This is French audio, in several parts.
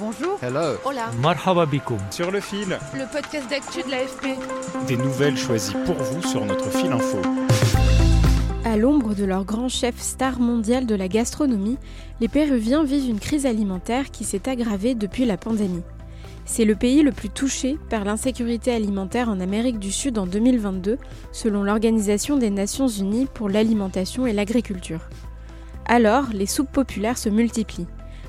Bonjour. Hello. Hola. Marhaba bikoum. Sur le fil. Le podcast d'actu de l'AFP. Des nouvelles choisies pour vous sur notre fil info. À l'ombre de leur grand chef star mondial de la gastronomie, les Péruviens vivent une crise alimentaire qui s'est aggravée depuis la pandémie. C'est le pays le plus touché par l'insécurité alimentaire en Amérique du Sud en 2022, selon l'Organisation des Nations Unies pour l'alimentation et l'agriculture. Alors, les soupes populaires se multiplient.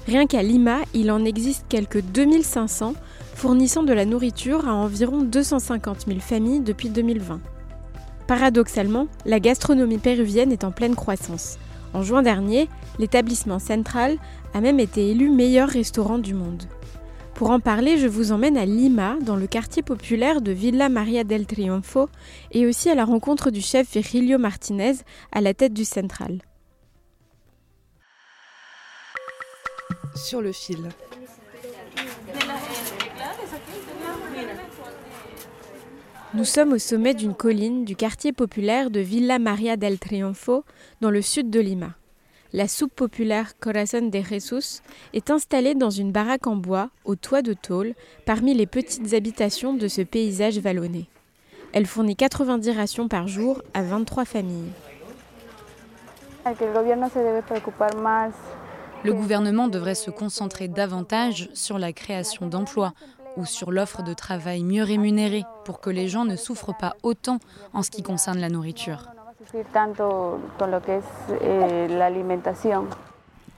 Rien qu'à Lima, il en existe quelques 2500, fournissant de la nourriture à environ 250 000 familles depuis 2020. Paradoxalement, la gastronomie péruvienne est en pleine croissance. En juin dernier, l'établissement Central a même été élu meilleur restaurant du monde. Pour en parler, je vous emmène à Lima, dans le quartier populaire de Villa Maria del Triunfo, et aussi à la rencontre du chef Virgilio Martinez à la tête du Central. Sur le fil. Nous sommes au sommet d'une colline du quartier populaire de Villa Maria del Triunfo, dans le sud de Lima. La soupe populaire Corazon de Jesus est installée dans une baraque en bois, au toit de tôle, parmi les petites habitations de ce paysage vallonné. Elle fournit 90 rations par jour à 23 familles. Le gouvernement devrait se concentrer davantage sur la création d'emplois ou sur l'offre de travail mieux rémunérée pour que les gens ne souffrent pas autant en ce qui concerne la nourriture.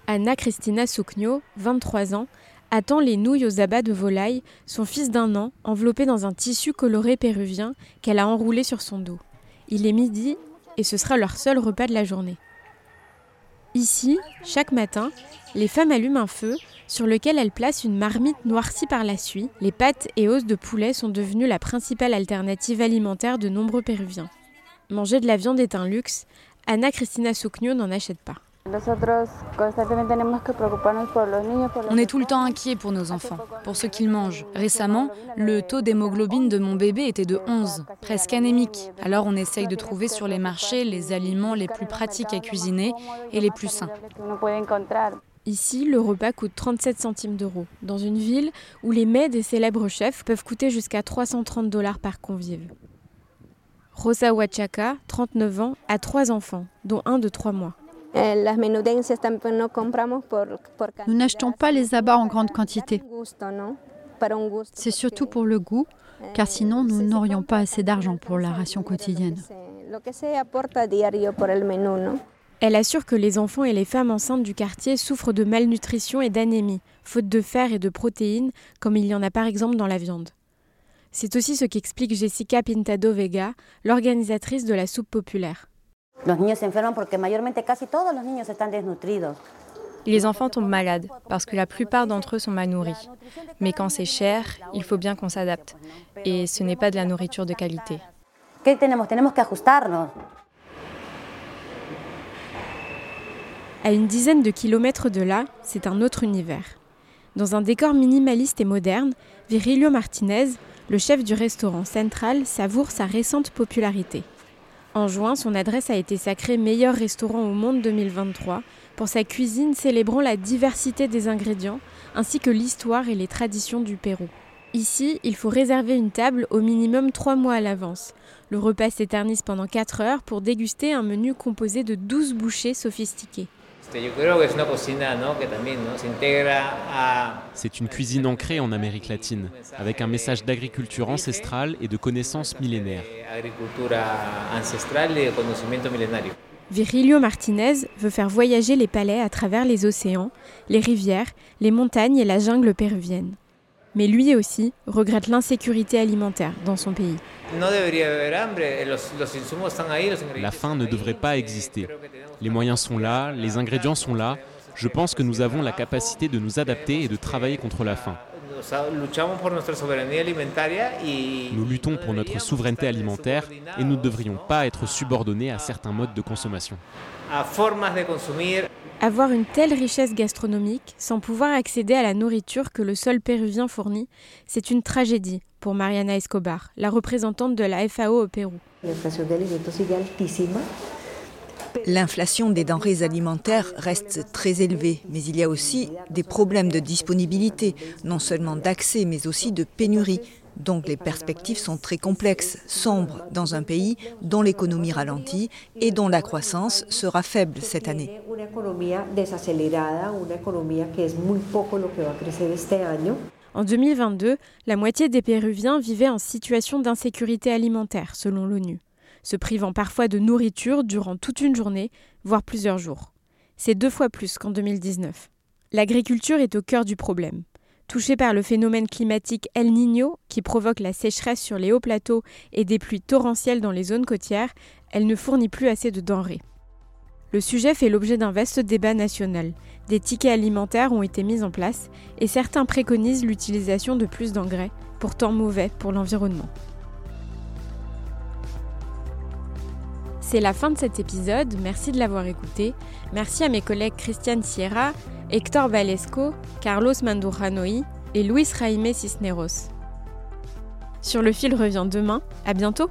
Anna Cristina Sucño, 23 ans, attend les nouilles aux abats de volaille, son fils d'un an, enveloppé dans un tissu coloré péruvien qu'elle a enroulé sur son dos. Il est midi et ce sera leur seul repas de la journée. Ici, chaque matin, les femmes allument un feu sur lequel elles placent une marmite noircie par la suie. Les pâtes et os de poulet sont devenues la principale alternative alimentaire de nombreux Péruviens. Manger de la viande est un luxe. Anna Cristina Sucño n'en achète pas. On est tout le temps inquiet pour nos enfants, pour ce qu'ils mangent. Récemment, le taux d'hémoglobine de mon bébé était de 11, presque anémique. Alors on essaye de trouver sur les marchés les aliments les plus pratiques à cuisiner et les plus sains. Ici, le repas coûte 37 centimes d'euros, dans une ville où les mets des célèbres chefs peuvent coûter jusqu'à 330 dollars par convive. Rosa Huachaca, 39 ans, a trois enfants, dont un de trois mois. Nous n'achetons pas les abats en grande quantité. C'est surtout pour le goût, car sinon nous n'aurions pas assez d'argent pour la ration quotidienne. Elle assure que les enfants et les femmes enceintes du quartier souffrent de malnutrition et d'anémie, faute de fer et de protéines, comme il y en a par exemple dans la viande. C'est aussi ce qu'explique Jessica Pintado Vega, l'organisatrice de la soupe populaire. Les enfants tombent malades parce que la plupart d'entre eux sont mal nourris. Mais quand c'est cher, il faut bien qu'on s'adapte. Et ce n'est pas de la nourriture de qualité. À une dizaine de kilomètres de là, c'est un autre univers. Dans un décor minimaliste et moderne, Virilio Martinez, le chef du restaurant Central, savoure sa récente popularité. En juin, son adresse a été sacrée meilleur restaurant au monde 2023 pour sa cuisine célébrant la diversité des ingrédients ainsi que l'histoire et les traditions du Pérou. Ici, il faut réserver une table au minimum trois mois à l'avance. Le repas s'éternise pendant 4 heures pour déguster un menu composé de 12 bouchées sophistiquées. C'est une cuisine ancrée en Amérique latine, avec un message d'agriculture ancestrale et de connaissances millénaires. Virilio Martinez veut faire voyager les palais à travers les océans, les rivières, les montagnes et la jungle péruvienne. Mais lui aussi regrette l'insécurité alimentaire dans son pays. La faim ne devrait pas exister. Les moyens sont là, les ingrédients sont là. Je pense que nous avons la capacité de nous adapter et de travailler contre la faim. Nous luttons pour notre souveraineté alimentaire et nous ne devrions pas être subordonnés à certains modes de consommation. Avoir une telle richesse gastronomique sans pouvoir accéder à la nourriture que le sol péruvien fournit, c'est une tragédie pour Mariana Escobar, la représentante de la FAO au Pérou. L'inflation des denrées alimentaires reste très élevée, mais il y a aussi des problèmes de disponibilité, non seulement d'accès, mais aussi de pénurie. Donc les perspectives sont très complexes, sombres dans un pays dont l'économie ralentit et dont la croissance sera faible cette année. En 2022, la moitié des Péruviens vivaient en situation d'insécurité alimentaire, selon l'ONU, se privant parfois de nourriture durant toute une journée, voire plusieurs jours. C'est deux fois plus qu'en 2019. L'agriculture est au cœur du problème. Touchée par le phénomène climatique El Niño, qui provoque la sécheresse sur les hauts plateaux et des pluies torrentielles dans les zones côtières, elle ne fournit plus assez de denrées. Le sujet fait l'objet d'un vaste débat national. Des tickets alimentaires ont été mis en place et certains préconisent l'utilisation de plus d'engrais, pourtant mauvais pour l'environnement. C'est la fin de cet épisode, merci de l'avoir écouté. Merci à mes collègues Christiane Sierra, Hector Valesco, Carlos Manduranoy et Luis Jaime Cisneros. Sur le fil revient demain, à bientôt